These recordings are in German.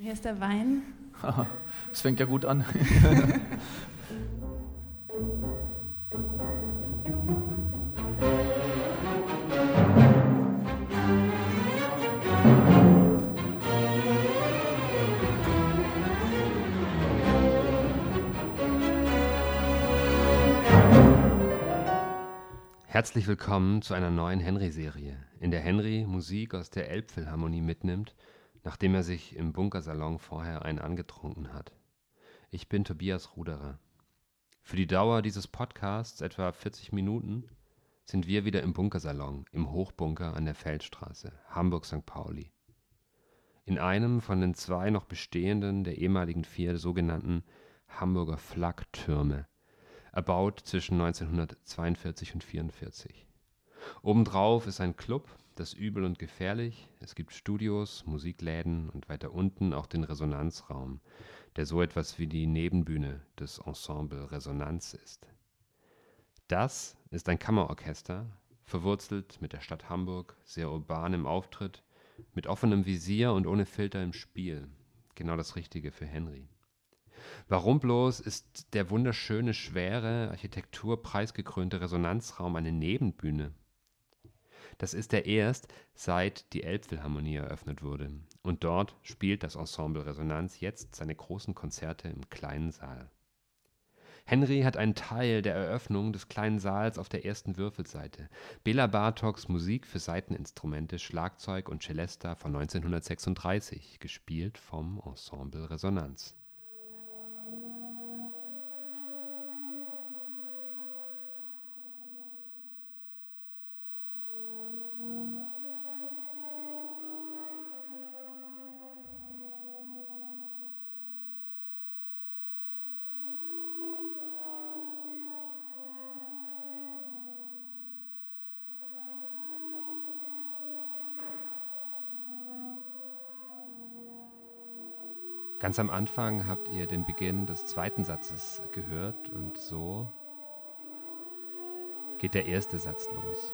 Hier ist der Wein. Es fängt ja gut an. Herzlich willkommen zu einer neuen Henry-Serie, in der Henry Musik aus der Elbphilharmonie mitnimmt nachdem er sich im Bunkersalon vorher einen angetrunken hat. Ich bin Tobias Ruderer. Für die Dauer dieses Podcasts, etwa 40 Minuten, sind wir wieder im Bunkersalon, im Hochbunker an der Feldstraße, Hamburg-St. Pauli. In einem von den zwei noch bestehenden der ehemaligen vier sogenannten Hamburger Flaktürme, erbaut zwischen 1942 und 1944. Obendrauf ist ein Club, das Übel und Gefährlich. Es gibt Studios, Musikläden und weiter unten auch den Resonanzraum, der so etwas wie die Nebenbühne des Ensemble Resonanz ist. Das ist ein Kammerorchester, verwurzelt mit der Stadt Hamburg, sehr urban im Auftritt, mit offenem Visier und ohne Filter im Spiel. Genau das Richtige für Henry. Warum bloß ist der wunderschöne, schwere, architekturpreisgekrönte Resonanzraum eine Nebenbühne? Das ist er erst, seit die Elbphilharmonie eröffnet wurde. Und dort spielt das Ensemble Resonanz jetzt seine großen Konzerte im kleinen Saal. Henry hat einen Teil der Eröffnung des kleinen Saals auf der ersten Würfelseite. Bela Bartoks Musik für Saiteninstrumente, Schlagzeug und Celesta von 1936, gespielt vom Ensemble Resonanz. Ganz am Anfang habt ihr den Beginn des zweiten Satzes gehört und so geht der erste Satz los.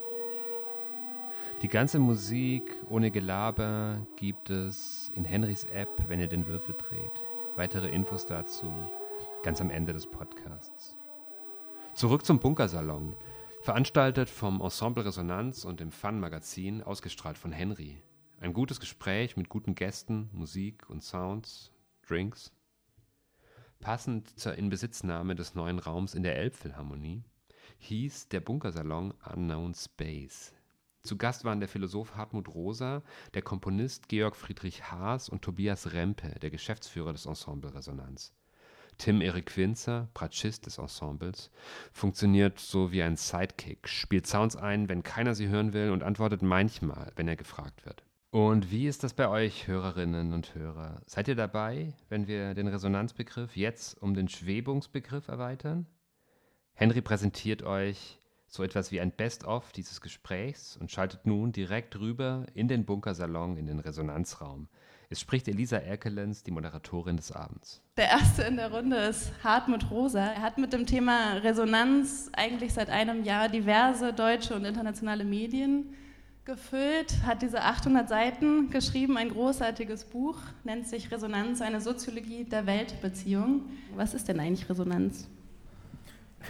Die ganze Musik ohne Gelaber gibt es in Henrys App, wenn ihr den Würfel dreht. Weitere Infos dazu ganz am Ende des Podcasts. Zurück zum Bunkersalon. Veranstaltet vom Ensemble Resonanz und dem Fun Magazin, ausgestrahlt von Henry. Ein gutes Gespräch mit guten Gästen, Musik und Sounds Drinks. Passend zur Inbesitznahme des neuen Raums in der Elbphilharmonie hieß der Bunkersalon Unknown Space. Zu Gast waren der Philosoph Hartmut Rosa, der Komponist Georg Friedrich Haas und Tobias Rempe, der Geschäftsführer des Ensemble Resonanz. Tim Erik Winzer, Bratschist des Ensembles, funktioniert so wie ein Sidekick, spielt Sounds ein, wenn keiner sie hören will und antwortet manchmal, wenn er gefragt wird. Und wie ist das bei euch, Hörerinnen und Hörer? Seid ihr dabei, wenn wir den Resonanzbegriff jetzt um den Schwebungsbegriff erweitern? Henry präsentiert euch so etwas wie ein Best-of dieses Gesprächs und schaltet nun direkt rüber in den Bunkersalon, in den Resonanzraum. Es spricht Elisa Erkelens, die Moderatorin des Abends. Der erste in der Runde ist Hartmut Rosa. Er hat mit dem Thema Resonanz eigentlich seit einem Jahr diverse deutsche und internationale Medien gefüllt, hat diese 800 Seiten geschrieben, ein großartiges Buch, nennt sich Resonanz, eine Soziologie der Weltbeziehung. Was ist denn eigentlich Resonanz?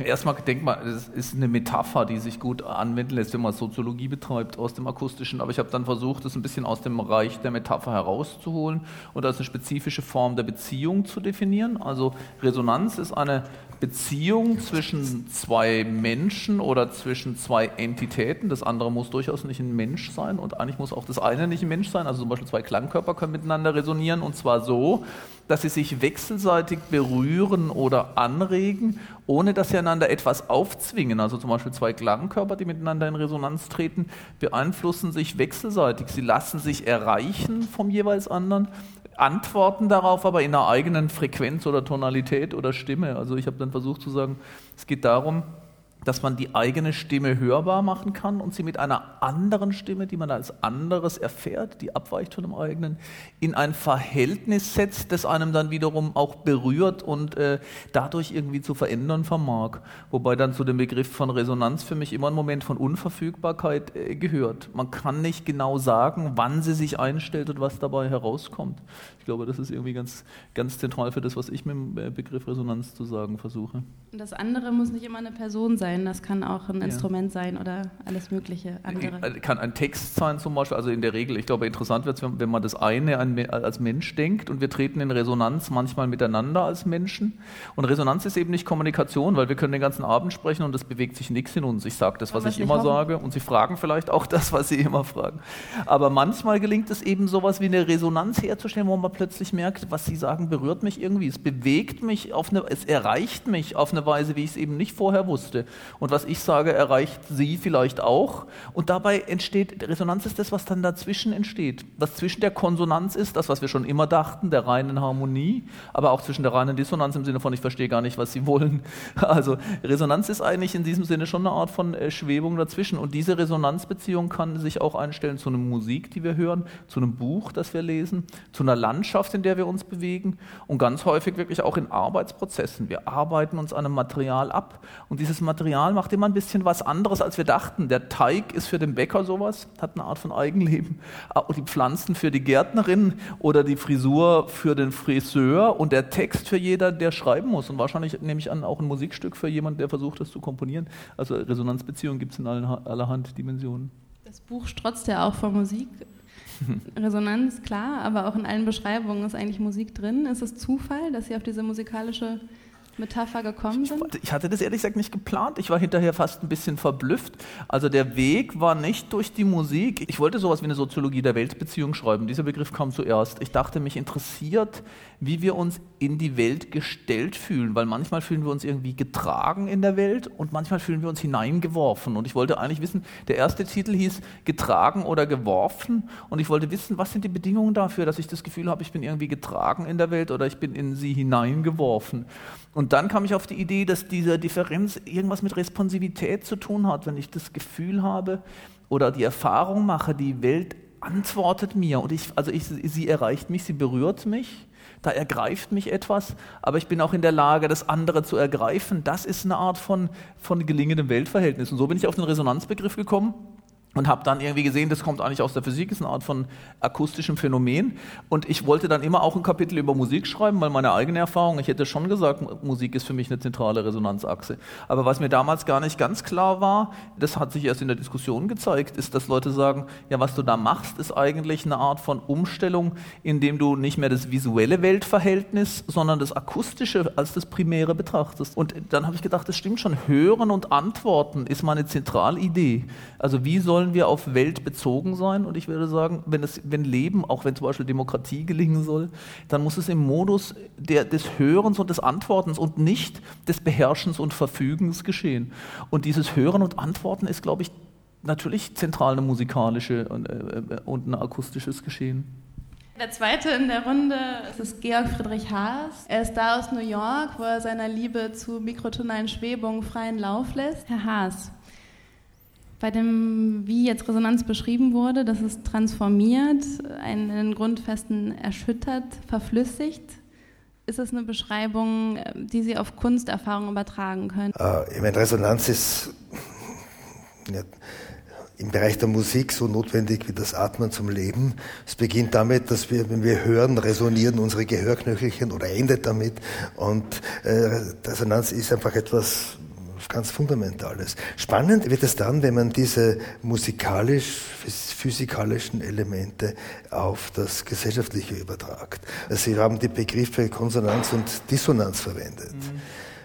Erstmal denkt man, es ist eine Metapher, die sich gut anwenden lässt, wenn man Soziologie betreibt aus dem Akustischen. Aber ich habe dann versucht, das ein bisschen aus dem Bereich der Metapher herauszuholen und als eine spezifische Form der Beziehung zu definieren. Also Resonanz ist eine Beziehung zwischen zwei Menschen oder zwischen zwei Entitäten. Das andere muss durchaus nicht ein Mensch sein und eigentlich muss auch das eine nicht ein Mensch sein. Also zum Beispiel zwei Klangkörper können miteinander resonieren und zwar so, dass sie sich wechselseitig berühren oder anregen, ohne dass sie einander etwas aufzwingen. Also zum Beispiel zwei Klangkörper, die miteinander in Resonanz treten, beeinflussen sich wechselseitig. Sie lassen sich erreichen vom jeweils anderen, antworten darauf aber in einer eigenen Frequenz oder Tonalität oder Stimme. Also ich habe dann versucht zu sagen, es geht darum, dass man die eigene Stimme hörbar machen kann und sie mit einer anderen Stimme, die man als anderes erfährt, die abweicht von dem eigenen, in ein Verhältnis setzt, das einem dann wiederum auch berührt und äh, dadurch irgendwie zu verändern vermag. Wobei dann zu dem Begriff von Resonanz für mich immer ein Moment von Unverfügbarkeit äh, gehört. Man kann nicht genau sagen, wann sie sich einstellt und was dabei herauskommt. Ich glaube, das ist irgendwie ganz, ganz zentral für das, was ich mit dem äh, Begriff Resonanz zu sagen versuche. Und das andere muss nicht immer eine Person sein, das kann auch ein ja. Instrument sein oder alles Mögliche andere. Äh, kann ein Text sein zum Beispiel, also in der Regel, ich glaube, interessant wird es, wenn man das eine als Mensch denkt und wir treten in Resonanz manchmal miteinander als Menschen. Und Resonanz ist eben nicht Kommunikation, weil wir können den ganzen Abend sprechen und es bewegt sich nichts in uns. Ich sage das, was ich immer hoffen. sage und Sie fragen vielleicht auch das, was Sie immer fragen. Aber manchmal gelingt es eben sowas wie eine Resonanz herzustellen, wo man plötzlich merkt, was Sie sagen, berührt mich irgendwie. Es bewegt mich auf eine, es erreicht mich auf eine Weise, wie ich es eben nicht vorher wusste. Und was ich sage, erreicht Sie vielleicht auch. Und dabei entsteht, Resonanz ist das, was dann dazwischen entsteht. Was zwischen der Konsonanz ist, das, was wir schon immer dachten, der reinen Harmonie, aber auch zwischen der reinen Dissonanz im Sinne von, ich verstehe gar nicht, was Sie wollen. Also Resonanz ist eigentlich in diesem Sinne schon eine Art von äh, Schwebung dazwischen. Und diese Resonanzbeziehung kann sich auch einstellen zu einer Musik, die wir hören, zu einem Buch, das wir lesen, zu einer Landschaft, in der wir uns bewegen und ganz häufig wirklich auch in Arbeitsprozessen. Wir arbeiten uns an einem Material ab und dieses Material macht immer ein bisschen was anderes, als wir dachten. Der Teig ist für den Bäcker sowas, hat eine Art von Eigenleben. Ah, die Pflanzen für die Gärtnerin oder die Frisur für den Friseur und der Text für jeder, der schreiben muss. Und wahrscheinlich nehme ich an, auch ein Musikstück für jemanden, der versucht, das zu komponieren. Also Resonanzbeziehungen gibt es in allerhand Dimensionen. Das Buch strotzt ja auch vor Musik. Resonanz, klar, aber auch in allen Beschreibungen ist eigentlich Musik drin. Ist es Zufall, dass Sie auf diese musikalische Metapher gekommen sind? Ich, ich hatte das ehrlich gesagt nicht geplant. Ich war hinterher fast ein bisschen verblüfft. Also der Weg war nicht durch die Musik. Ich wollte sowas wie eine Soziologie der Weltbeziehung schreiben. Dieser Begriff kam zuerst. Ich dachte, mich interessiert, wie wir uns in die Welt gestellt fühlen, weil manchmal fühlen wir uns irgendwie getragen in der Welt und manchmal fühlen wir uns hineingeworfen. Und ich wollte eigentlich wissen, der erste Titel hieß getragen oder geworfen und ich wollte wissen, was sind die Bedingungen dafür, dass ich das Gefühl habe, ich bin irgendwie getragen in der Welt oder ich bin in sie hineingeworfen. Und dann kam ich auf die Idee, dass diese Differenz irgendwas mit Responsivität zu tun hat, wenn ich das Gefühl habe oder die Erfahrung mache, die Welt antwortet mir und ich, also ich, sie erreicht mich, sie berührt mich, da ergreift mich etwas, aber ich bin auch in der Lage, das andere zu ergreifen. Das ist eine Art von, von gelingendem Weltverhältnis. Und so bin ich auf den Resonanzbegriff gekommen und habe dann irgendwie gesehen, das kommt eigentlich aus der Physik, ist eine Art von akustischem Phänomen. Und ich wollte dann immer auch ein Kapitel über Musik schreiben, weil meine eigene Erfahrung, ich hätte schon gesagt, Musik ist für mich eine zentrale Resonanzachse. Aber was mir damals gar nicht ganz klar war, das hat sich erst in der Diskussion gezeigt, ist, dass Leute sagen, ja, was du da machst, ist eigentlich eine Art von Umstellung, indem du nicht mehr das visuelle Weltverhältnis, sondern das akustische als das Primäre betrachtest. Und dann habe ich gedacht, das stimmt schon, Hören und Antworten ist meine Zentralidee. Also wie soll wollen wir auf Welt bezogen sein. Und ich würde sagen, wenn, es, wenn Leben, auch wenn zum Beispiel Demokratie gelingen soll, dann muss es im Modus der, des Hörens und des Antwortens und nicht des Beherrschens und Verfügens geschehen. Und dieses Hören und Antworten ist, glaube ich, natürlich zentral eine musikalische und, äh, und ein akustisches Geschehen. Der zweite in der Runde ist Georg Friedrich Haas. Er ist da aus New York, wo er seiner Liebe zu mikrotonalen Schwebungen freien Lauf lässt. Herr Haas, bei dem, wie jetzt Resonanz beschrieben wurde, dass es transformiert, einen Grundfesten erschüttert, verflüssigt. Ist das eine Beschreibung, die Sie auf Kunsterfahrung übertragen können? Äh, ich meine, Resonanz ist ja, im Bereich der Musik so notwendig wie das Atmen zum Leben. Es beginnt damit, dass wir, wenn wir hören, resonieren unsere Gehörknöchelchen oder endet damit. Und äh, Resonanz ist einfach etwas ganz Fundamentales. Spannend wird es dann, wenn man diese musikalisch-physikalischen Elemente auf das Gesellschaftliche übertragt. Also Sie haben die Begriffe Konsonanz und Dissonanz verwendet. Mhm.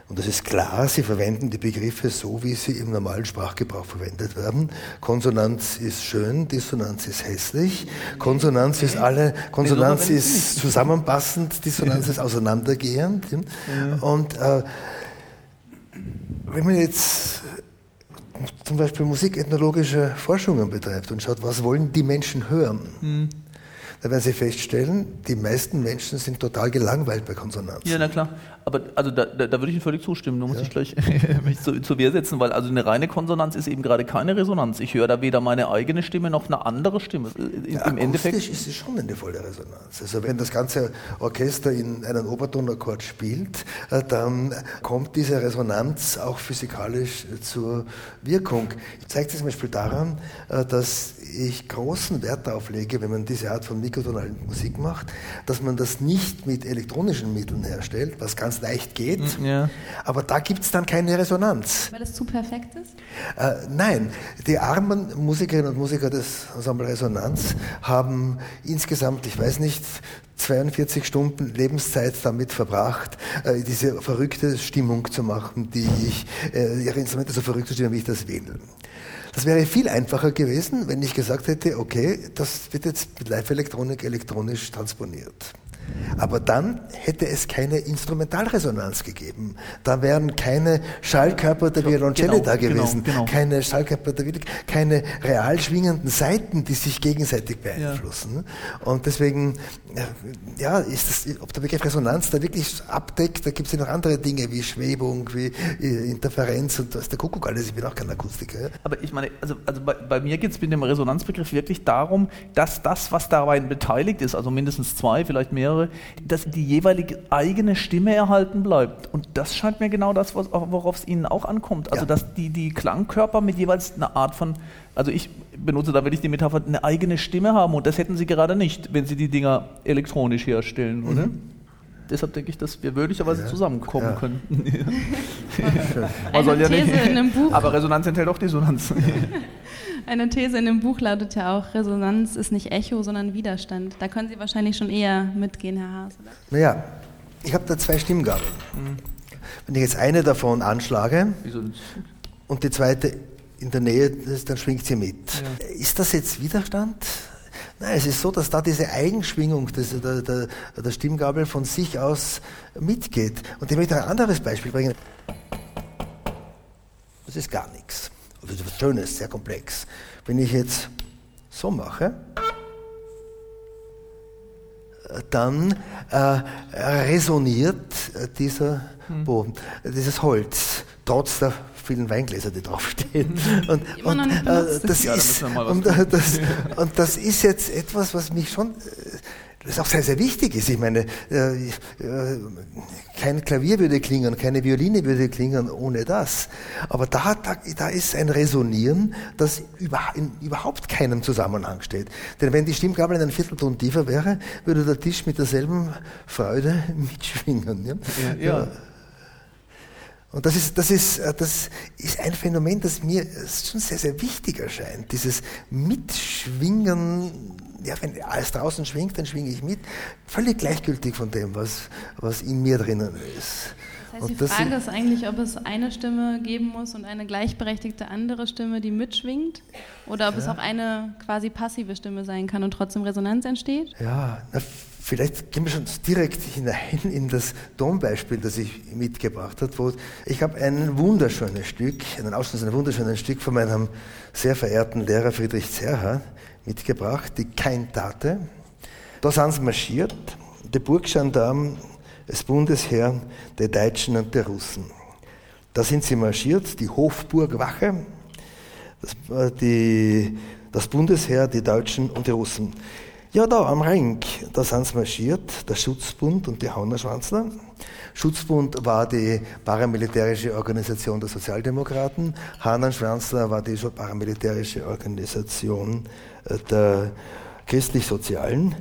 Und das ist klar, Sie verwenden die Begriffe so, wie sie im normalen Sprachgebrauch verwendet werden. Konsonanz ist schön, Dissonanz ist hässlich. Konsonanz ist alle, Konsonanz ist zusammenpassend, Dissonanz ist auseinandergehend. Und äh, wenn man jetzt zum Beispiel musikethnologische Forschungen betreibt und schaut, was wollen die Menschen hören, mhm. Da werden Sie feststellen, die meisten Menschen sind total gelangweilt bei Konsonanzen. Ja, na klar. Aber also da, da, da würde ich Ihnen völlig zustimmen. Da muss ja. ich gleich mich zu, zur Wehr setzen, weil also eine reine Konsonanz ist eben gerade keine Resonanz. Ich höre da weder meine eigene Stimme noch eine andere Stimme. Im ja, Endeffekt ist es schon eine volle Resonanz. Also wenn das ganze Orchester in einen Obertonakkord spielt, äh, dann kommt diese Resonanz auch physikalisch zur Wirkung. Zeigt sich zum Beispiel daran, äh, dass ich großen Wert darauf lege, wenn man diese Art von mikrotonalen Musik macht, dass man das nicht mit elektronischen Mitteln herstellt, was ganz leicht geht, hm, ja. aber da gibt es dann keine Resonanz. Weil das zu perfekt ist? Äh, nein, die armen Musikerinnen und Musiker des Ensemble Resonanz haben insgesamt, ich weiß nicht, 42 Stunden Lebenszeit damit verbracht, äh, diese verrückte Stimmung zu machen, die ich, äh, ihre Instrumente so verrückt zu stimmen, wie ich das will. Das wäre viel einfacher gewesen, wenn ich gesagt hätte, okay, das wird jetzt mit Live-Elektronik elektronisch transponiert. Aber dann hätte es keine Instrumentalresonanz gegeben. Da wären keine Schallkörper der Violoncelle genau, da genau, gewesen, genau, genau. keine Schallkörper der Violine, keine real schwingenden Seiten, die sich gegenseitig beeinflussen. Ja. Und deswegen, ja, ist das, ob der Begriff Resonanz da wirklich abdeckt, da gibt es ja noch andere Dinge wie Schwebung, wie äh, Interferenz und was der Kuckuck alles. Ich bin auch kein Akustiker. Aber ich meine, also, also bei, bei mir geht es mit dem Resonanzbegriff wirklich darum, dass das, was dabei beteiligt ist, also mindestens zwei, vielleicht mehrere, höre, dass die jeweilige eigene Stimme erhalten bleibt. Und das scheint mir genau das, worauf es Ihnen auch ankommt. Also, ja. dass die, die Klangkörper mit jeweils einer Art von, also ich benutze da wirklich die Metapher, eine eigene Stimme haben. Und das hätten Sie gerade nicht, wenn Sie die Dinger elektronisch herstellen, oder? Mhm. Deshalb denke ich, dass wir möglicherweise ja. zusammenkommen ja. können. Man soll ja nicht. Aber Resonanz enthält auch Dissonanz. Eine These in dem Buch lautet ja auch, Resonanz ist nicht Echo, sondern Widerstand. Da können Sie wahrscheinlich schon eher mitgehen, Herr Haas, oder? Naja, ich habe da zwei Stimmgabeln. Mhm. Wenn ich jetzt eine davon anschlage und die zweite in der Nähe ist, dann schwingt sie mit. Ja. Ist das jetzt Widerstand? Nein, es ist so, dass da diese Eigenschwingung des, der, der, der Stimmgabel von sich aus mitgeht. Und ich möchte ein anderes Beispiel bringen. Das ist gar nichts was Schönes, sehr komplex. Wenn ich jetzt so mache, dann äh, resoniert dieser hm. Boden, dieses Holz, trotz der vielen Weingläser, die draufstehen. Und, und, äh, das ist, und, das, und das ist jetzt etwas, was mich schon äh, das auch sehr, sehr wichtig ist. Ich meine, äh, äh, kein Klavier würde klingen, keine Violine würde klingen ohne das. Aber da, da, da ist ein Resonieren, das über, in überhaupt keinem Zusammenhang steht. Denn wenn die Stimmgabel einen Viertelton tiefer wäre, würde der Tisch mit derselben Freude mitschwingen. Ja? ja, ja. Und das ist, das, ist, das ist ein Phänomen, das mir schon sehr, sehr wichtig erscheint. Dieses Mitschwingen ja, wenn alles draußen schwingt, dann schwinge ich mit. Völlig gleichgültig von dem, was, was in mir drinnen ist. Das heißt, die das Frage ist eigentlich, ob es eine Stimme geben muss und eine gleichberechtigte andere Stimme, die mitschwingt, oder ob ja. es auch eine quasi passive Stimme sein kann und trotzdem Resonanz entsteht? Ja, na, vielleicht gehen wir schon direkt hinein in das Tonbeispiel, das ich mitgebracht habe. ich habe ein wunderschönes Stück, einen Ausschnitt, ein wunderschönes Stück von meinem sehr verehrten Lehrer Friedrich Zerha, mitgebracht, die Keintate. Da sind sie marschiert, der Burggendarm, das Bundesheer der Deutschen und der Russen. Da sind sie marschiert, die Hofburgwache, das, äh, die, das Bundesheer, die Deutschen und die Russen. Ja, da am Ring, da sind sie marschiert, der Schutzbund und die Haunerschwanzler. Schutzbund war die paramilitärische Organisation der Sozialdemokraten, Hahn-Schwanzler war die paramilitärische Organisation der Christlich-Sozialen,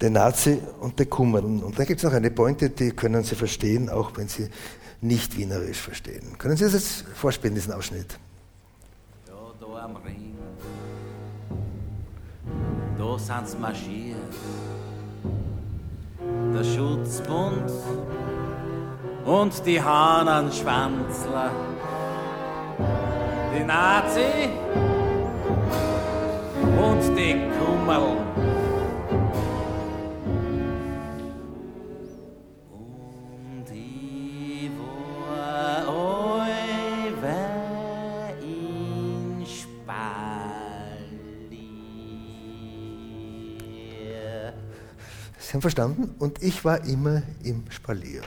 der Nazi und der Kummern. Und da gibt es noch eine Pointe, die können Sie verstehen, auch wenn Sie nicht wienerisch verstehen. Können Sie das jetzt vorspielen, diesen Ausschnitt? Ja, da am Ring, da sind sie marschiert. Der Schutzbund und die Hahnenschwanzler. Die Nazi und die Kummerl. Sie haben verstanden? Und ich war immer im Spalier.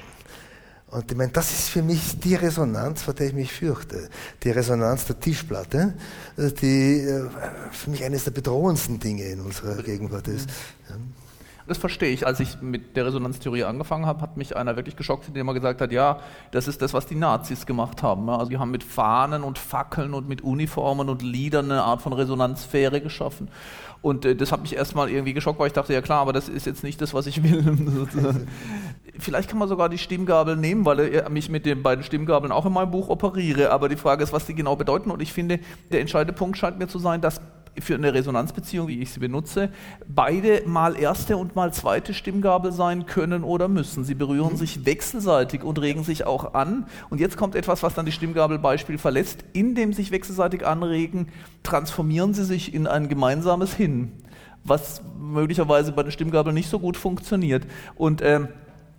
Und ich meine, das ist für mich die Resonanz, vor der ich mich fürchte. Die Resonanz der Tischplatte, die äh, für mich eines der bedrohendsten Dinge in unserer Gegenwart ist. Ja. Das verstehe ich. Als ich mit der Resonanztheorie angefangen habe, hat mich einer wirklich geschockt, indem er gesagt hat, ja, das ist das, was die Nazis gemacht haben. Also die haben mit Fahnen und Fackeln und mit Uniformen und Liedern eine Art von Resonanzsphäre geschaffen. Und äh, das hat mich erstmal irgendwie geschockt, weil ich dachte, ja klar, aber das ist jetzt nicht das, was ich will. Vielleicht kann man sogar die Stimmgabel nehmen, weil ich mich mit den beiden Stimmgabeln auch in meinem Buch operiere. Aber die Frage ist, was die genau bedeuten. Und ich finde, der entscheidende Punkt scheint mir zu sein, dass für eine Resonanzbeziehung, wie ich sie benutze, beide mal erste und mal zweite Stimmgabel sein können oder müssen. Sie berühren sich wechselseitig und regen sich auch an. Und jetzt kommt etwas, was dann die Stimmgabelbeispiel verlässt. In dem sich wechselseitig anregen, transformieren sie sich in ein gemeinsames Hin, was möglicherweise bei den Stimmgabeln nicht so gut funktioniert. Und ähm,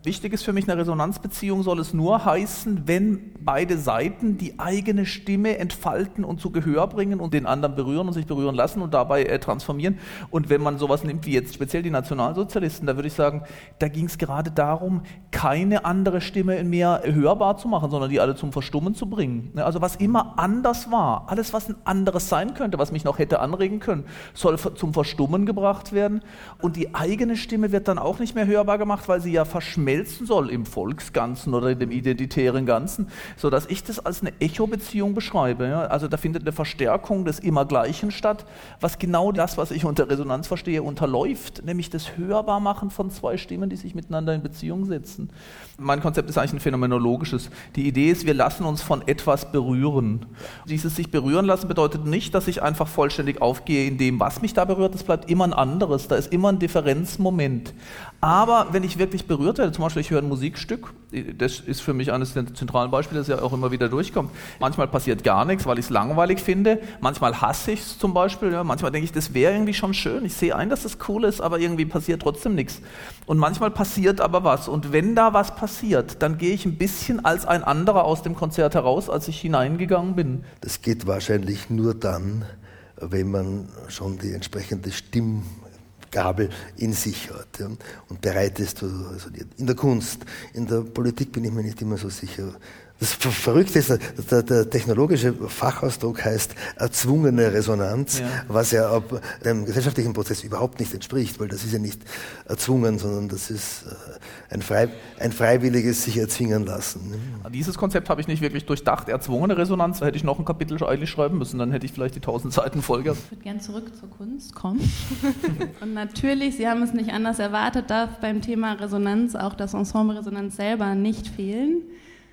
Wichtig ist für mich, eine Resonanzbeziehung soll es nur heißen, wenn beide Seiten die eigene Stimme entfalten und zu Gehör bringen und den anderen berühren und sich berühren lassen und dabei äh, transformieren. Und wenn man sowas nimmt wie jetzt speziell die Nationalsozialisten, da würde ich sagen, da ging es gerade darum, keine andere Stimme mehr hörbar zu machen, sondern die alle zum Verstummen zu bringen. Also was immer anders war, alles was ein anderes sein könnte, was mich noch hätte anregen können, soll zum Verstummen gebracht werden. Und die eigene Stimme wird dann auch nicht mehr hörbar gemacht, weil sie ja verschmelzt verschmelzen soll im Volksganzen oder dem identitären Ganzen, sodass ich das als eine Echo-Beziehung beschreibe. Ja? Also da findet eine Verstärkung des Immergleichen statt, was genau das, was ich unter Resonanz verstehe, unterläuft, nämlich das Hörbarmachen von zwei Stimmen, die sich miteinander in Beziehung setzen. Mein Konzept ist eigentlich ein phänomenologisches. Die Idee ist, wir lassen uns von etwas berühren. Dieses sich berühren lassen bedeutet nicht, dass ich einfach vollständig aufgehe in dem, was mich da berührt. Es bleibt immer ein anderes. Da ist immer ein Differenzmoment. Aber wenn ich wirklich berührt werde, zum Beispiel ich höre ein Musikstück, das ist für mich eines der zentralen Beispiele, das ja auch immer wieder durchkommt. Manchmal passiert gar nichts, weil ich es langweilig finde. Manchmal hasse ich es zum Beispiel. Ja. Manchmal denke ich, das wäre irgendwie schon schön. Ich sehe ein, dass das cool ist, aber irgendwie passiert trotzdem nichts. Und manchmal passiert aber was. Und wenn da was passiert, dann gehe ich ein bisschen als ein anderer aus dem Konzert heraus, als ich hineingegangen bin. Das geht wahrscheinlich nur dann, wenn man schon die entsprechende Stimme Gabel in sich hat und bereit ist, also in der Kunst, in der Politik bin ich mir nicht immer so sicher, das Verrückte ist, der, der, technologische Fachausdruck heißt erzwungene Resonanz, ja. was ja dem gesellschaftlichen Prozess überhaupt nicht entspricht, weil das ist ja nicht erzwungen, sondern das ist äh, ein, frei, ein freiwilliges sich erzwingen lassen. Ne? Dieses Konzept habe ich nicht wirklich durchdacht. Erzwungene Resonanz, da hätte ich noch ein Kapitel eigentlich schreiben müssen, dann hätte ich vielleicht die 1000 Seiten Folge. Ich würde gerne zurück zur Kunst kommen. Und natürlich, Sie haben es nicht anders erwartet, darf beim Thema Resonanz auch das Ensemble Resonanz selber nicht fehlen.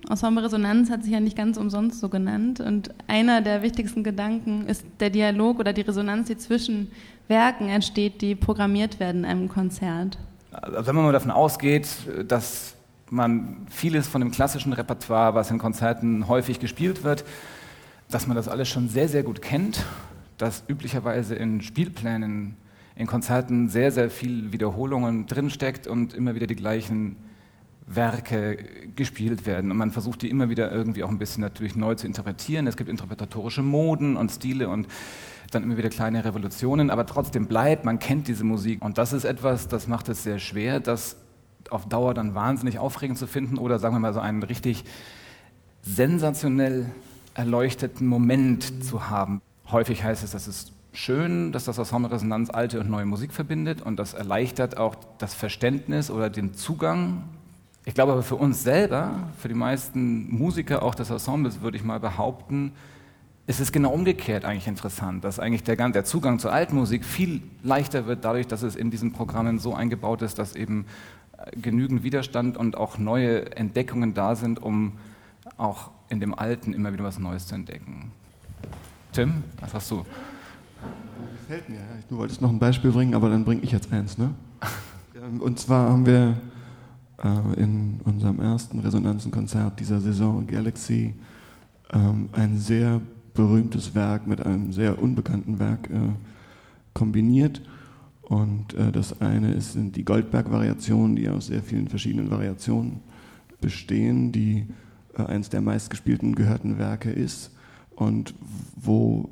Ensemble Resonanz hat sich ja nicht ganz umsonst so genannt. Und einer der wichtigsten Gedanken ist der Dialog oder die Resonanz, die zwischen Werken entsteht, die programmiert werden in einem Konzert. Also wenn man mal davon ausgeht, dass man vieles von dem klassischen Repertoire, was in Konzerten häufig gespielt wird, dass man das alles schon sehr, sehr gut kennt, dass üblicherweise in Spielplänen, in Konzerten sehr, sehr viel Wiederholungen drinsteckt und immer wieder die gleichen Werke gespielt werden. Und man versucht die immer wieder irgendwie auch ein bisschen natürlich neu zu interpretieren. Es gibt interpretatorische Moden und Stile und dann immer wieder kleine Revolutionen, aber trotzdem bleibt, man kennt diese Musik. Und das ist etwas, das macht es sehr schwer, das auf Dauer dann wahnsinnig aufregend zu finden oder sagen wir mal so einen richtig sensationell erleuchteten Moment zu haben. Häufig heißt es, dass es schön, dass das Ensemble Resonanz alte und neue Musik verbindet und das erleichtert auch das Verständnis oder den Zugang ich glaube aber für uns selber, für die meisten Musiker auch des Ensembles, würde ich mal behaupten, ist es genau umgekehrt eigentlich interessant, dass eigentlich der, der Zugang zur Altmusik viel leichter wird, dadurch, dass es in diesen Programmen so eingebaut ist, dass eben äh, genügend Widerstand und auch neue Entdeckungen da sind, um auch in dem Alten immer wieder was Neues zu entdecken. Tim, was hast du? Gefällt mir. Du wolltest noch ein Beispiel bringen, aber dann bringe ich jetzt eins. Ne? Und zwar haben wir äh, in unserem ersten Resonanzenkonzert dieser Saison Galaxy ähm, ein sehr berühmtes Werk mit einem sehr unbekannten Werk äh, kombiniert. Und äh, das eine ist, sind die Goldberg-Variationen, die aus sehr vielen verschiedenen Variationen bestehen, die äh, eines der meistgespielten gehörten Werke ist und wo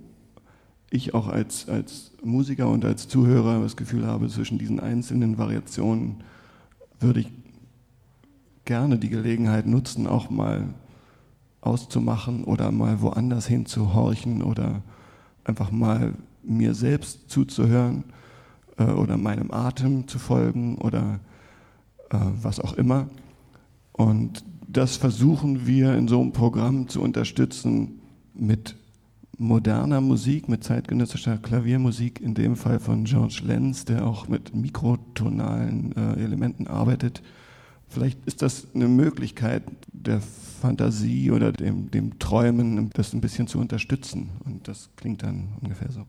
ich auch als, als Musiker und als Zuhörer das Gefühl habe, zwischen diesen einzelnen Variationen würde ich gerne die Gelegenheit nutzen, auch mal auszumachen oder mal woanders hinzuhorchen oder einfach mal mir selbst zuzuhören äh, oder meinem Atem zu folgen oder äh, was auch immer. Und das versuchen wir in so einem Programm zu unterstützen mit moderner Musik, mit zeitgenössischer Klaviermusik, in dem Fall von George Lenz, der auch mit mikrotonalen äh, Elementen arbeitet. Vielleicht ist das eine Möglichkeit der Fantasie oder dem, dem Träumen, das ein bisschen zu unterstützen. Und das klingt dann ungefähr so.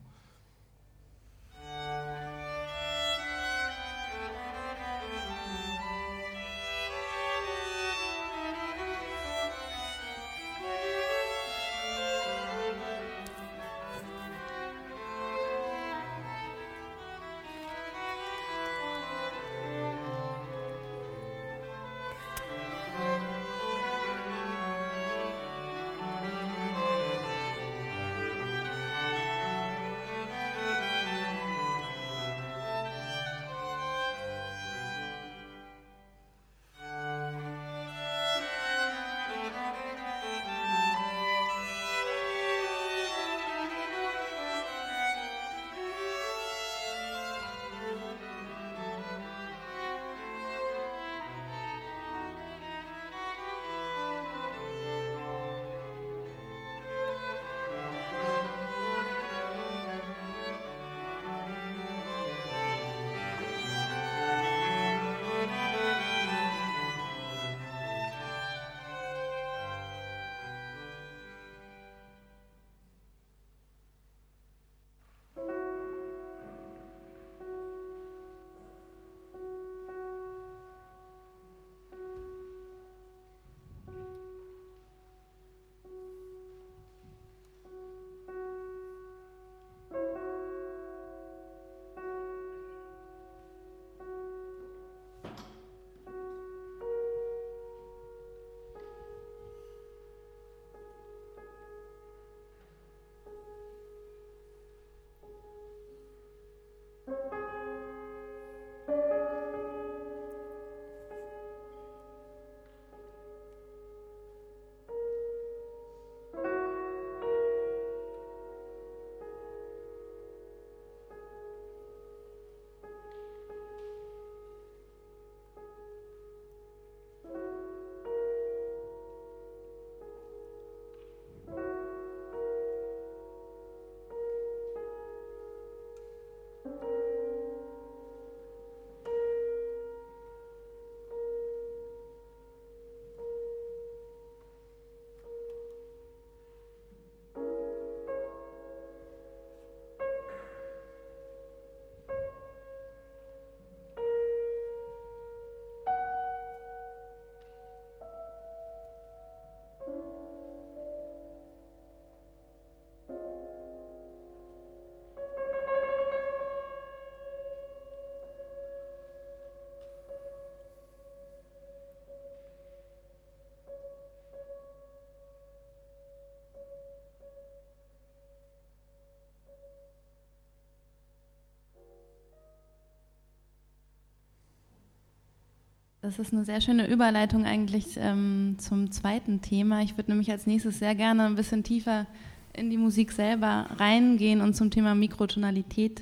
Das ist eine sehr schöne Überleitung eigentlich ähm, zum zweiten Thema. Ich würde nämlich als nächstes sehr gerne ein bisschen tiefer in die Musik selber reingehen und zum Thema Mikrotonalität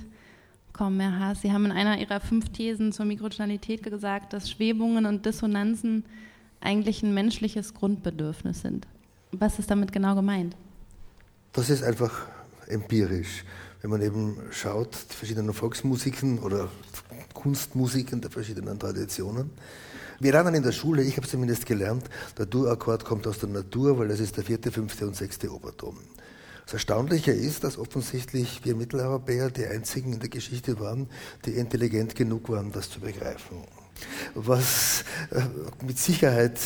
kommen, Herr Haas. Sie haben in einer Ihrer fünf Thesen zur Mikrotonalität gesagt, dass Schwebungen und Dissonanzen eigentlich ein menschliches Grundbedürfnis sind. Was ist damit genau gemeint? Das ist einfach empirisch. Wenn man eben schaut, die verschiedenen Volksmusiken oder Kunstmusiken der verschiedenen Traditionen. Wir lernen in der Schule, ich habe zumindest gelernt, der Dur-Akkord kommt aus der Natur, weil das ist der vierte, fünfte und sechste Oberton. Das Erstaunliche ist, dass offensichtlich wir Mitteleuropäer die einzigen in der Geschichte waren, die intelligent genug waren, das zu begreifen. Was äh, mit Sicherheit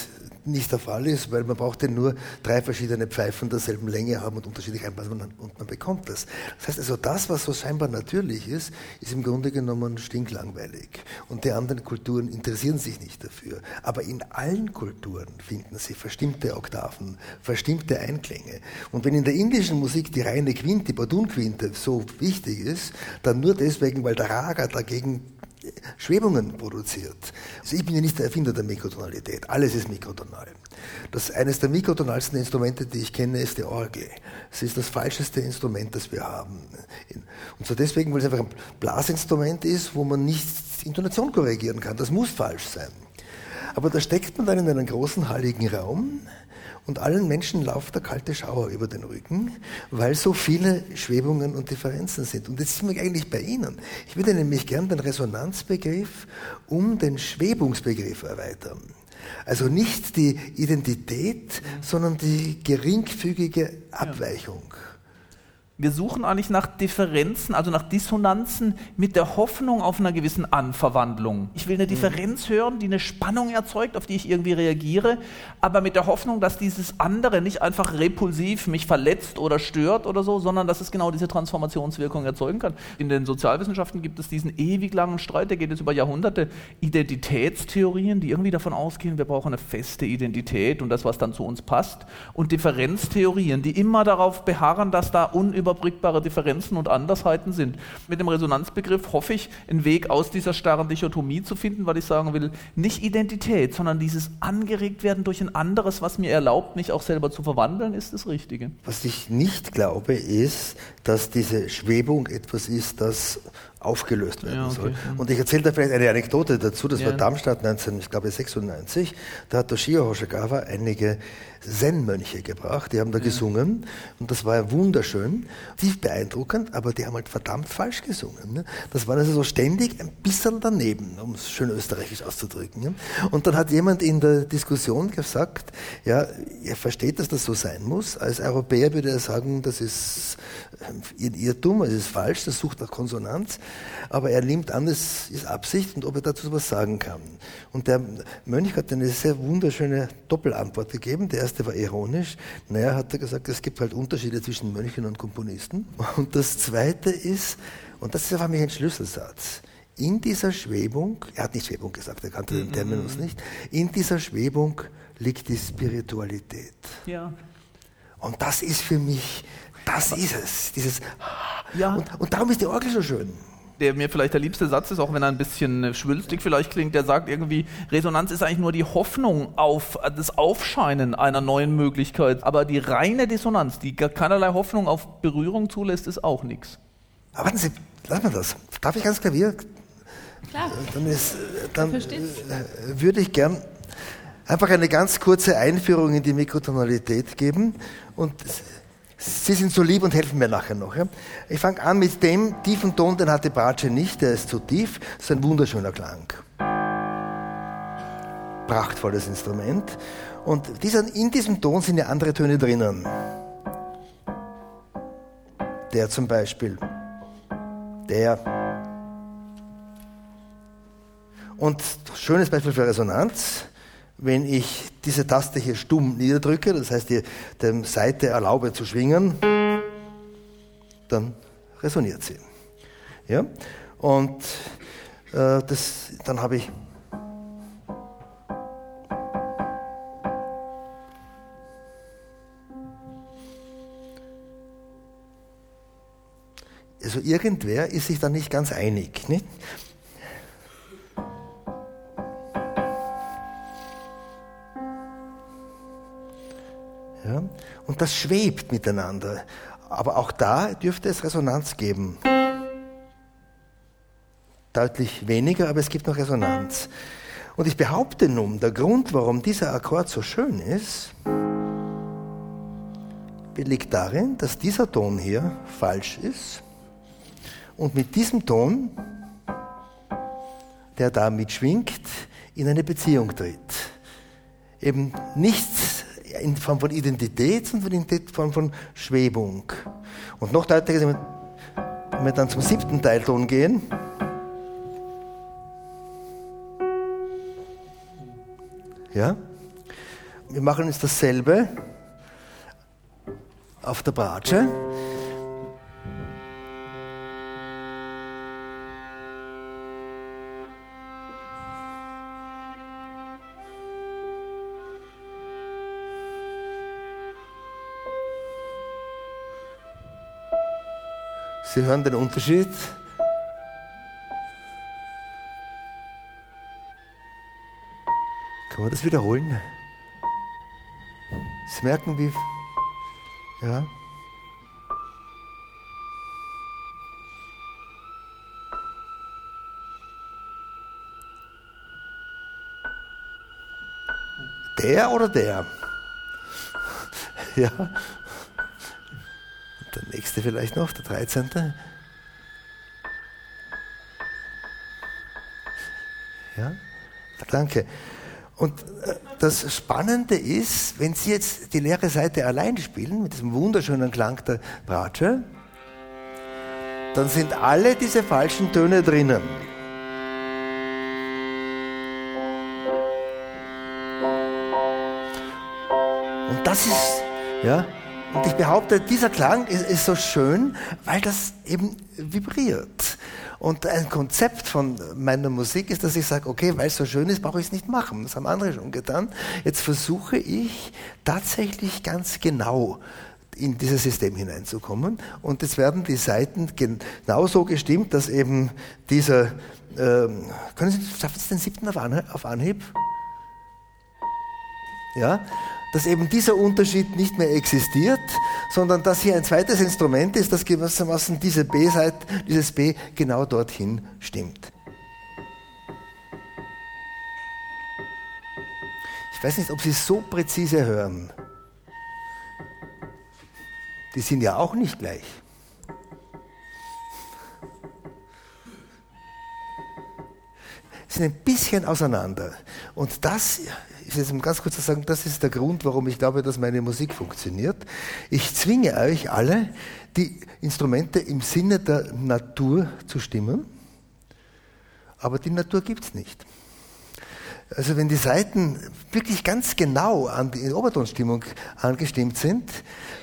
nicht der Fall ist, weil man braucht ja nur drei verschiedene Pfeifen derselben Länge haben und unterschiedlich einbauen und man bekommt das. Das heißt also, das, was so scheinbar natürlich ist, ist im Grunde genommen stinklangweilig. Und die anderen Kulturen interessieren sich nicht dafür. Aber in allen Kulturen finden sie verstimmte Oktaven, verstimmte Einklänge. Und wenn in der indischen Musik die reine Quinte, die Badun-Quinte so wichtig ist, dann nur deswegen, weil der Raga dagegen Schwebungen produziert. Also ich bin ja nicht der Erfinder der Mikrotonalität. Alles ist mikrotonal. Das eines der mikrotonalsten Instrumente, die ich kenne, ist die Orgel. Es ist das falscheste Instrument, das wir haben. Und zwar deswegen, weil es einfach ein Blasinstrument ist, wo man nicht Intonation korrigieren kann. Das muss falsch sein. Aber da steckt man dann in einen großen halligen Raum und allen Menschen läuft der kalte Schauer über den Rücken, weil so viele Schwebungen und Differenzen sind. Und jetzt sind wir eigentlich bei Ihnen. Ich würde nämlich gern den Resonanzbegriff um den Schwebungsbegriff erweitern. Also nicht die Identität, sondern die geringfügige Abweichung. Wir suchen eigentlich nach Differenzen, also nach Dissonanzen mit der Hoffnung auf einer gewissen Anverwandlung. Ich will eine Mhm. Differenz hören, die eine Spannung erzeugt, auf die ich irgendwie reagiere, aber mit der Hoffnung, dass dieses andere nicht einfach repulsiv mich verletzt oder stört oder so, sondern dass es genau diese Transformationswirkung erzeugen kann. In den Sozialwissenschaften gibt es diesen ewig langen Streit, der geht jetzt über Jahrhunderte, Identitätstheorien, die irgendwie davon ausgehen, wir brauchen eine feste Identität und das, was dann zu uns passt, und Differenztheorien, die immer darauf beharren, dass da unüberbrückbare Differenzen und Andersheiten sind. Mit dem Resonanzbegriff hoffe ich, einen Weg aus dieser starren Dichotomie zu finden, weil ich sagen will, nicht Identität, sondern dieses angeregt werden durch ein anderes, was mir erlaubt, mich auch selber zu verwandeln, ist das Richtige. Was ich nicht glaube, ist, dass diese Schwebung etwas ist, das aufgelöst werden Ja, okay. soll. Und ich erzähle da vielleicht eine Anekdote dazu. Das Ja. war Darmstadt 19, ich glaube 96. Da hat Toshio Hoshikawa einige Zen-Mönche gebracht. Die haben da gesungen und das war ja wunderschön, tief beeindruckend, aber die haben halt verdammt falsch gesungen. Ne? Das war also so ständig ein bisschen daneben, um es schön österreichisch auszudrücken. Ne? Und dann hat jemand in der Diskussion gesagt, ja, ihr versteht, dass das so sein muss. Als Europäer würde er sagen, das ist ein Irrtum, es ist falsch, das sucht nach Konsonanz, aber er nimmt an, es ist Absicht und ob er dazu was sagen kann. Und der Mönch hat eine sehr wunderschöne Doppelantwort gegeben. Der erste war ironisch. Naja, hat er gesagt, es gibt halt Unterschiede zwischen Mönchen und Komponisten. Und das zweite ist, und das war für mich ein Schlüsselsatz, in dieser Schwebung, er hat nicht Schwebung gesagt, er kannte den Terminus nicht, in dieser Schwebung liegt die Spiritualität. Ja. Und das ist für mich, das ist es. Dieses, Ja. und, und darum ist die Orgel so schön. Der mir vielleicht der liebste Satz ist, auch wenn er ein bisschen äh, schwülstig vielleicht klingt, der sagt irgendwie, Resonanz ist eigentlich nur die Hoffnung auf äh, das Aufscheinen einer neuen Möglichkeit. Aber die reine Dissonanz, die gar keinerlei Hoffnung auf Berührung zulässt, ist auch nichts. Aber warten Sie, lassen wir das. Darf ich ganz Klavier? Klar. Dann, ist, dann äh, würde ich gern einfach eine ganz kurze Einführung in die Mikrotonalität geben. Und Sie sind so lieb und helfen mir nachher noch. Ja? Ich fange an mit dem tiefen Ton, den hat die Bratsche nicht, der ist zu tief. Das ist ein wunderschöner Klang. Prachtvolles Instrument. Und dieser, in diesem Ton sind ja andere Töne drinnen. Der zum Beispiel. Der. Und schönes Beispiel für Resonanz, wenn ich diese Taste hier stumm niederdrücke, das heißt die, der Seite erlaube zu schwingen, dann resoniert sie. Ja? Und äh, das, dann habe ich Also irgendwer ist sich da nicht ganz einig. Nicht? Ja? Und das schwebt miteinander. Aber auch da dürfte es Resonanz geben. Deutlich weniger, aber es gibt noch Resonanz. Und ich behaupte nun, der Grund, warum dieser Akkord so schön ist, liegt darin, dass dieser Ton hier falsch ist und mit diesem Ton, der da mitschwingt, in eine Beziehung tritt. Eben nichts in Form von Identität, sondern in Form von Schwebung. Und noch deutlicher, wenn wir- dann zum siebten Teilton gehen, ja, wir machen jetzt dasselbe auf der Bratsche. Sie hören den Unterschied? Kann man das wiederholen? Sie merken, wie. Ja. Der oder der? ja. Nächste vielleicht noch, der 13. Ja, danke. Und äh, das Spannende ist, wenn Sie jetzt die leere Seite allein spielen, mit diesem wunderschönen Klang der Bratsche, dann sind alle diese falschen Töne drinnen. Und das ist, ja, und ich behaupte, dieser Klang ist, ist so schön, weil das eben vibriert. Und ein Konzept von meiner Musik ist, dass ich sage, okay, weil es so schön ist, brauche ich es nicht machen. Das haben andere schon getan. Jetzt versuche ich tatsächlich ganz genau in dieses System hineinzukommen. Und es werden die Seiten genauso gestimmt, dass eben dieser, ähm, können Sie, schaffen Sie den siebten auf Anhieb? Ja, dass eben dieser Unterschied nicht mehr existiert, sondern dass hier ein zweites Instrument ist, das gewissermaßen diese B-Seite, dieses B genau dorthin stimmt. Ich weiß nicht, ob Sie es so präzise hören. Die sind ja auch nicht gleich. sind ein bisschen auseinander. Und das ich jetzt ganz kurz sagen, das ist der Grund, warum ich glaube, dass meine Musik funktioniert. Ich zwinge euch alle, die Instrumente im Sinne der Natur zu stimmen, aber die Natur gibt es nicht. Also wenn die Saiten wirklich ganz genau an die Obertonstimmung angestimmt sind,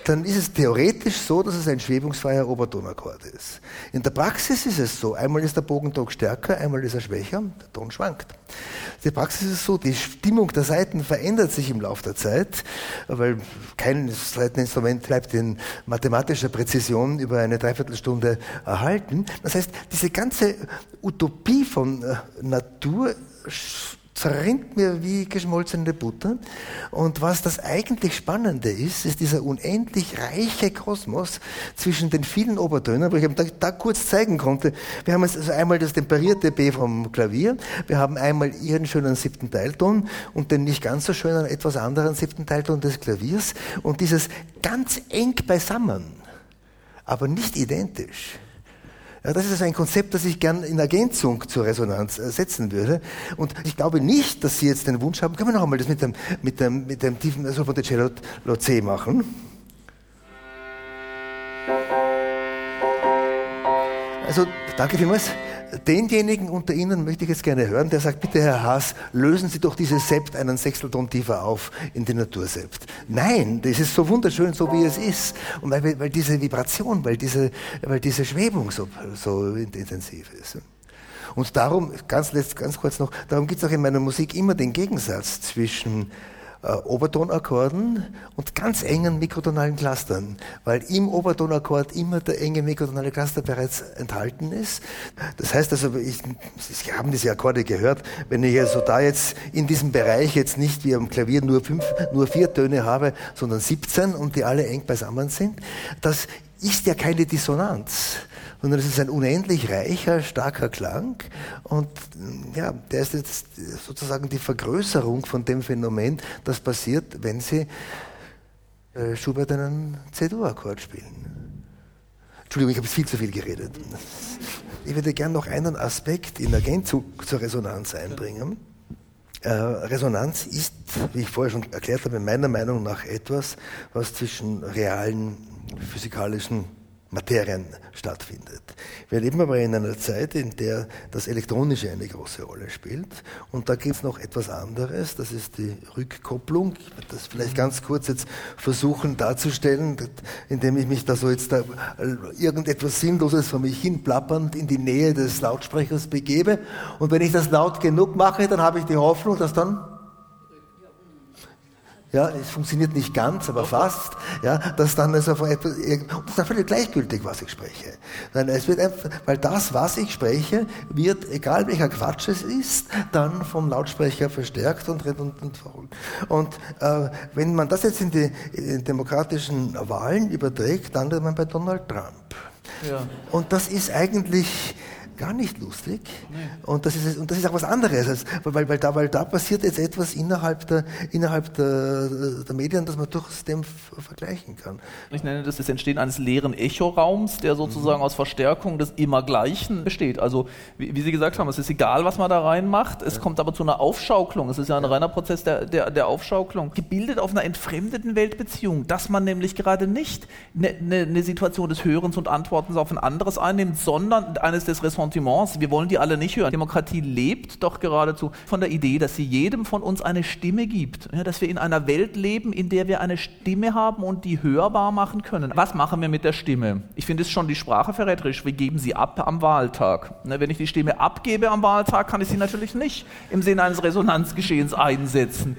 dann ist es theoretisch so, dass es ein schwebungsfreier Obertonakkord ist. In der Praxis ist es so, einmal ist der Bogendruck stärker, einmal ist er schwächer, der Ton schwankt. Die Praxis ist so, die Stimmung der Saiten verändert sich im Laufe der Zeit, weil kein Saiteninstrument bleibt in mathematischer Präzision über eine Dreiviertelstunde erhalten. Das heißt, diese ganze Utopie von äh, Natur zerrinnt mir wie geschmolzene Butter. Und was das eigentlich Spannende ist, ist dieser unendlich reiche Kosmos zwischen den vielen Obertönen, wo ich da, da kurz zeigen konnte. Wir haben also einmal das temperierte B vom Klavier, wir haben einmal ihren schönen siebten Teilton und den nicht ganz so schönen, etwas anderen siebten Teilton des Klaviers und dieses ganz eng beisammen, aber nicht identisch das ist ein Konzept, das ich gern in Ergänzung zur Resonanz äh, setzen würde. Und ich glaube nicht, dass Sie jetzt den Wunsch haben, können wir noch einmal das mit dem, mit dem, mit dem tiefen Solfegello C machen? Also, danke vielmals denjenigen unter Ihnen möchte ich jetzt gerne hören, der sagt, bitte Herr Haas, lösen Sie doch dieses Sept einen Sechstelton tiefer auf in die Natursept. Nein, das ist so wunderschön, so wie es ist. Und weil, weil diese Vibration, weil diese, weil diese Schwebung so, so intensiv ist. Und darum, ganz, letzt, ganz kurz noch, darum gibt es auch in meiner Musik immer den Gegensatz zwischen äh, Obertonakkorden und ganz engen mikrotonalen Clustern, weil im Obertonakkord immer der enge mikrotonale Cluster bereits enthalten ist. Das heißt also, ich, Sie haben diese Akkorde gehört, wenn ich also da jetzt in diesem Bereich jetzt nicht wie am Klavier nur fünf, nur vier Töne habe, sondern 17 und die alle eng beisammen sind, das ist ja keine Dissonanz sondern es ist ein unendlich reicher, starker Klang. Und ja, der ist jetzt sozusagen die Vergrößerung von dem Phänomen, das passiert, wenn Sie äh, Schubert einen C-Dur-Akkord spielen. Entschuldigung, ich habe viel zu viel geredet. Ich würde gerne noch einen Aspekt in Ergänzung zur Resonanz einbringen. Äh, Resonanz ist, wie ich vorher schon erklärt habe, meiner Meinung nach etwas, was zwischen realen physikalischen Materien stattfindet. Wir leben aber in einer Zeit, in der das Elektronische eine große Rolle spielt. Und da gibt es noch etwas anderes, das ist die Rückkopplung. Ich werde das vielleicht ganz kurz jetzt versuchen darzustellen, indem ich mich da so jetzt da irgendetwas Sinnloses von mich hin plappernd in die Nähe des Lautsprechers begebe. Und wenn ich das laut genug mache, dann habe ich die Hoffnung, dass dann ja, es funktioniert nicht ganz, aber fast, ja, dass dann also von etwas, und ist dann völlig gleichgültig, was ich spreche. Nein, es wird einfach, weil das, was ich spreche, wird, egal welcher Quatsch es ist, dann vom Lautsprecher verstärkt und und, und, und äh, wenn man das jetzt in die in demokratischen Wahlen überträgt, landet man bei Donald Trump. Ja. Und das ist eigentlich gar nicht lustig. Nee. Und, das ist, und das ist auch was anderes, als, weil, weil, da, weil da passiert jetzt etwas innerhalb der, innerhalb der, der Medien, das man durchaus dem vergleichen kann. Ich nenne das das Entstehen eines leeren Echoraums, der sozusagen mhm. aus Verstärkung des Immergleichen besteht. Also, wie, wie, Sie gesagt haben, es ist egal, was man da reinmacht, es ja. kommt aber zu einer Aufschauklung. Es ist ja ein reiner Prozess der, der, der Aufschauklung. Gebildet auf einer entfremdeten Weltbeziehung, dass man nämlich gerade nicht eine, eine, eine Situation des Hörens und Antwortens auf ein anderes einnimmt, sondern eines des Ressentiments Ressentiments, wir wollen die alle nicht hören. Demokratie lebt doch geradezu von der Idee, dass sie jedem von uns eine Stimme gibt. Ja, dass wir in einer Welt leben, in der wir eine Stimme haben und die hörbar machen können. Was machen wir mit der Stimme? Ich finde es schon die Sprache verräterisch. Wir geben sie ab am Wahltag. Ne, wenn ich die Stimme abgebe am Wahltag, kann ich sie natürlich nicht im Sinne eines Resonanzgeschehens einsetzen.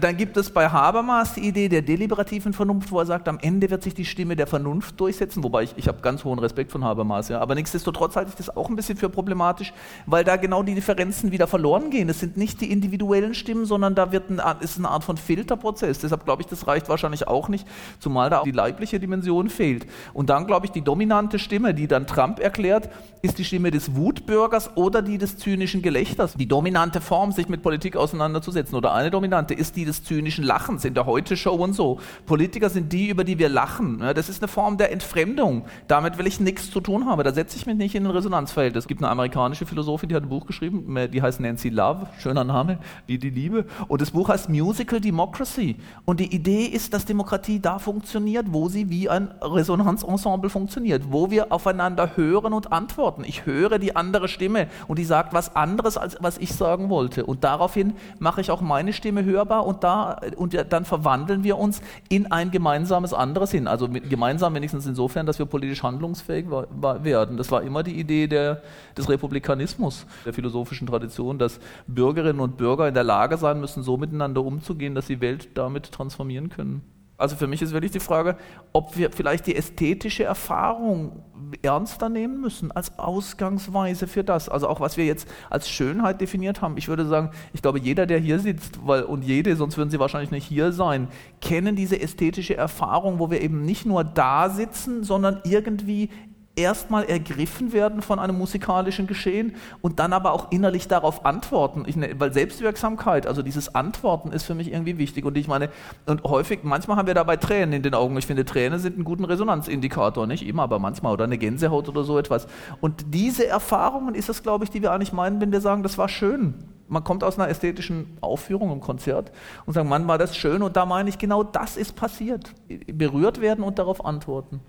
Dann gibt es bei Habermas die Idee der deliberativen Vernunft, wo er sagt, am Ende wird sich die Stimme der Vernunft durchsetzen, wobei ich, ich habe ganz hohen Respekt von Habermas, ja. aber nichtsdestotrotz halte ich das auch ein bisschen für problematisch, weil da genau die Differenzen wieder verloren gehen. Es sind nicht die individuellen Stimmen, sondern da wird ein, ist eine Art von Filterprozess. Deshalb glaube ich, das reicht wahrscheinlich auch nicht, zumal da auch die leibliche Dimension fehlt. Und dann glaube ich, die dominante Stimme, die dann Trump erklärt, ist die Stimme des Wutbürgers oder die des zynischen Gelächters. Die dominante Form, sich mit Politik auseinanderzusetzen oder eine dominante ist die des zynischen Lachens in der Heute-Show und so. Politiker sind die, über die wir lachen. Das ist eine Form der Entfremdung. Damit will ich nichts zu tun haben. Da setze ich mich nicht in ein Resonanzverhältnis. Es gibt eine amerikanische Philosophin, die hat ein Buch geschrieben, die heißt Nancy Love, schöner Name, wie die Liebe. Und das Buch heißt Musical Democracy. Und die Idee ist, dass Demokratie da funktioniert, wo sie wie ein Resonanzensemble funktioniert, wo wir aufeinander hören und antworten. Ich höre die andere Stimme und die sagt was anderes, als was ich sagen wollte. Und daraufhin mache ich auch meine Stimme hörbar und, da, und dann verwandeln wir uns in ein gemeinsames anderes hin. Also gemeinsam wenigstens insofern, dass wir politisch handlungsfähig werden. Das war immer die Idee der, des Republikanismus, der philosophischen Tradition, dass Bürgerinnen und Bürger in der Lage sein müssen, so miteinander umzugehen, dass sie Welt damit transformieren können. Also für mich ist wirklich die Frage, ob wir vielleicht die ästhetische Erfahrung ernster nehmen müssen als Ausgangsweise für das. Also auch was wir jetzt als Schönheit definiert haben. Ich würde sagen, ich glaube, jeder, der hier sitzt, weil, und jede, sonst würden sie wahrscheinlich nicht hier sein, kennen diese ästhetische Erfahrung, wo wir eben nicht nur da sitzen, sondern irgendwie erstmal ergriffen werden von einem musikalischen Geschehen und dann aber auch innerlich darauf antworten. Ich, ne, weil Selbstwirksamkeit, also dieses Antworten ist für mich irgendwie wichtig. Und ich meine, und häufig, manchmal haben wir dabei Tränen in den Augen. Ich finde, Tränen sind einen guten Resonanzindikator, nicht immer, aber manchmal oder eine Gänsehaut oder so etwas. Und diese Erfahrungen ist es, glaube ich, die wir eigentlich meinen, wenn wir sagen, das war schön. Man kommt aus einer ästhetischen Aufführung im Konzert und sagt, Mann, war das schön. Und da meine ich, genau das ist passiert. Berührt werden und darauf antworten.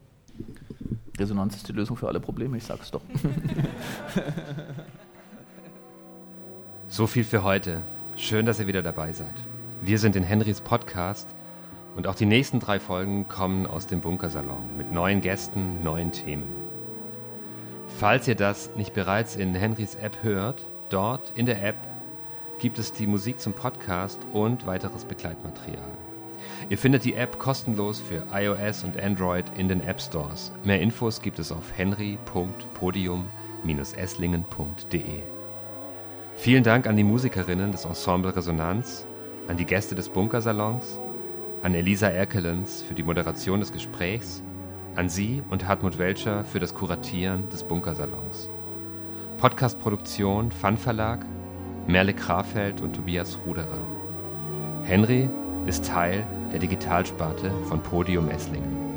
Resonanz ist die Lösung für alle Probleme, ich sag's doch. so viel für heute. Schön, dass ihr wieder dabei seid. Wir sind in Henrys Podcast und auch die nächsten drei Folgen kommen aus dem Bunkersalon mit neuen Gästen, neuen Themen. Falls ihr das nicht bereits in Henrys App hört, dort in der App gibt es die Musik zum Podcast und weiteres Begleitmaterial. Ihr findet die App kostenlos für iOS und Android in den App Stores. Mehr Infos gibt es auf henry.podium-esslingen.de. Vielen Dank an die Musikerinnen des Ensemble Resonanz, an die Gäste des Bunkersalons, an Elisa Erkelens für die Moderation des Gesprächs, an Sie und Hartmut Welcher für das Kuratieren des Bunkersalons. Podcastproduktion Fun Merle Krafeld und Tobias Ruderer. Henry ist Teil der Digitalsparte von Podium Esslingen.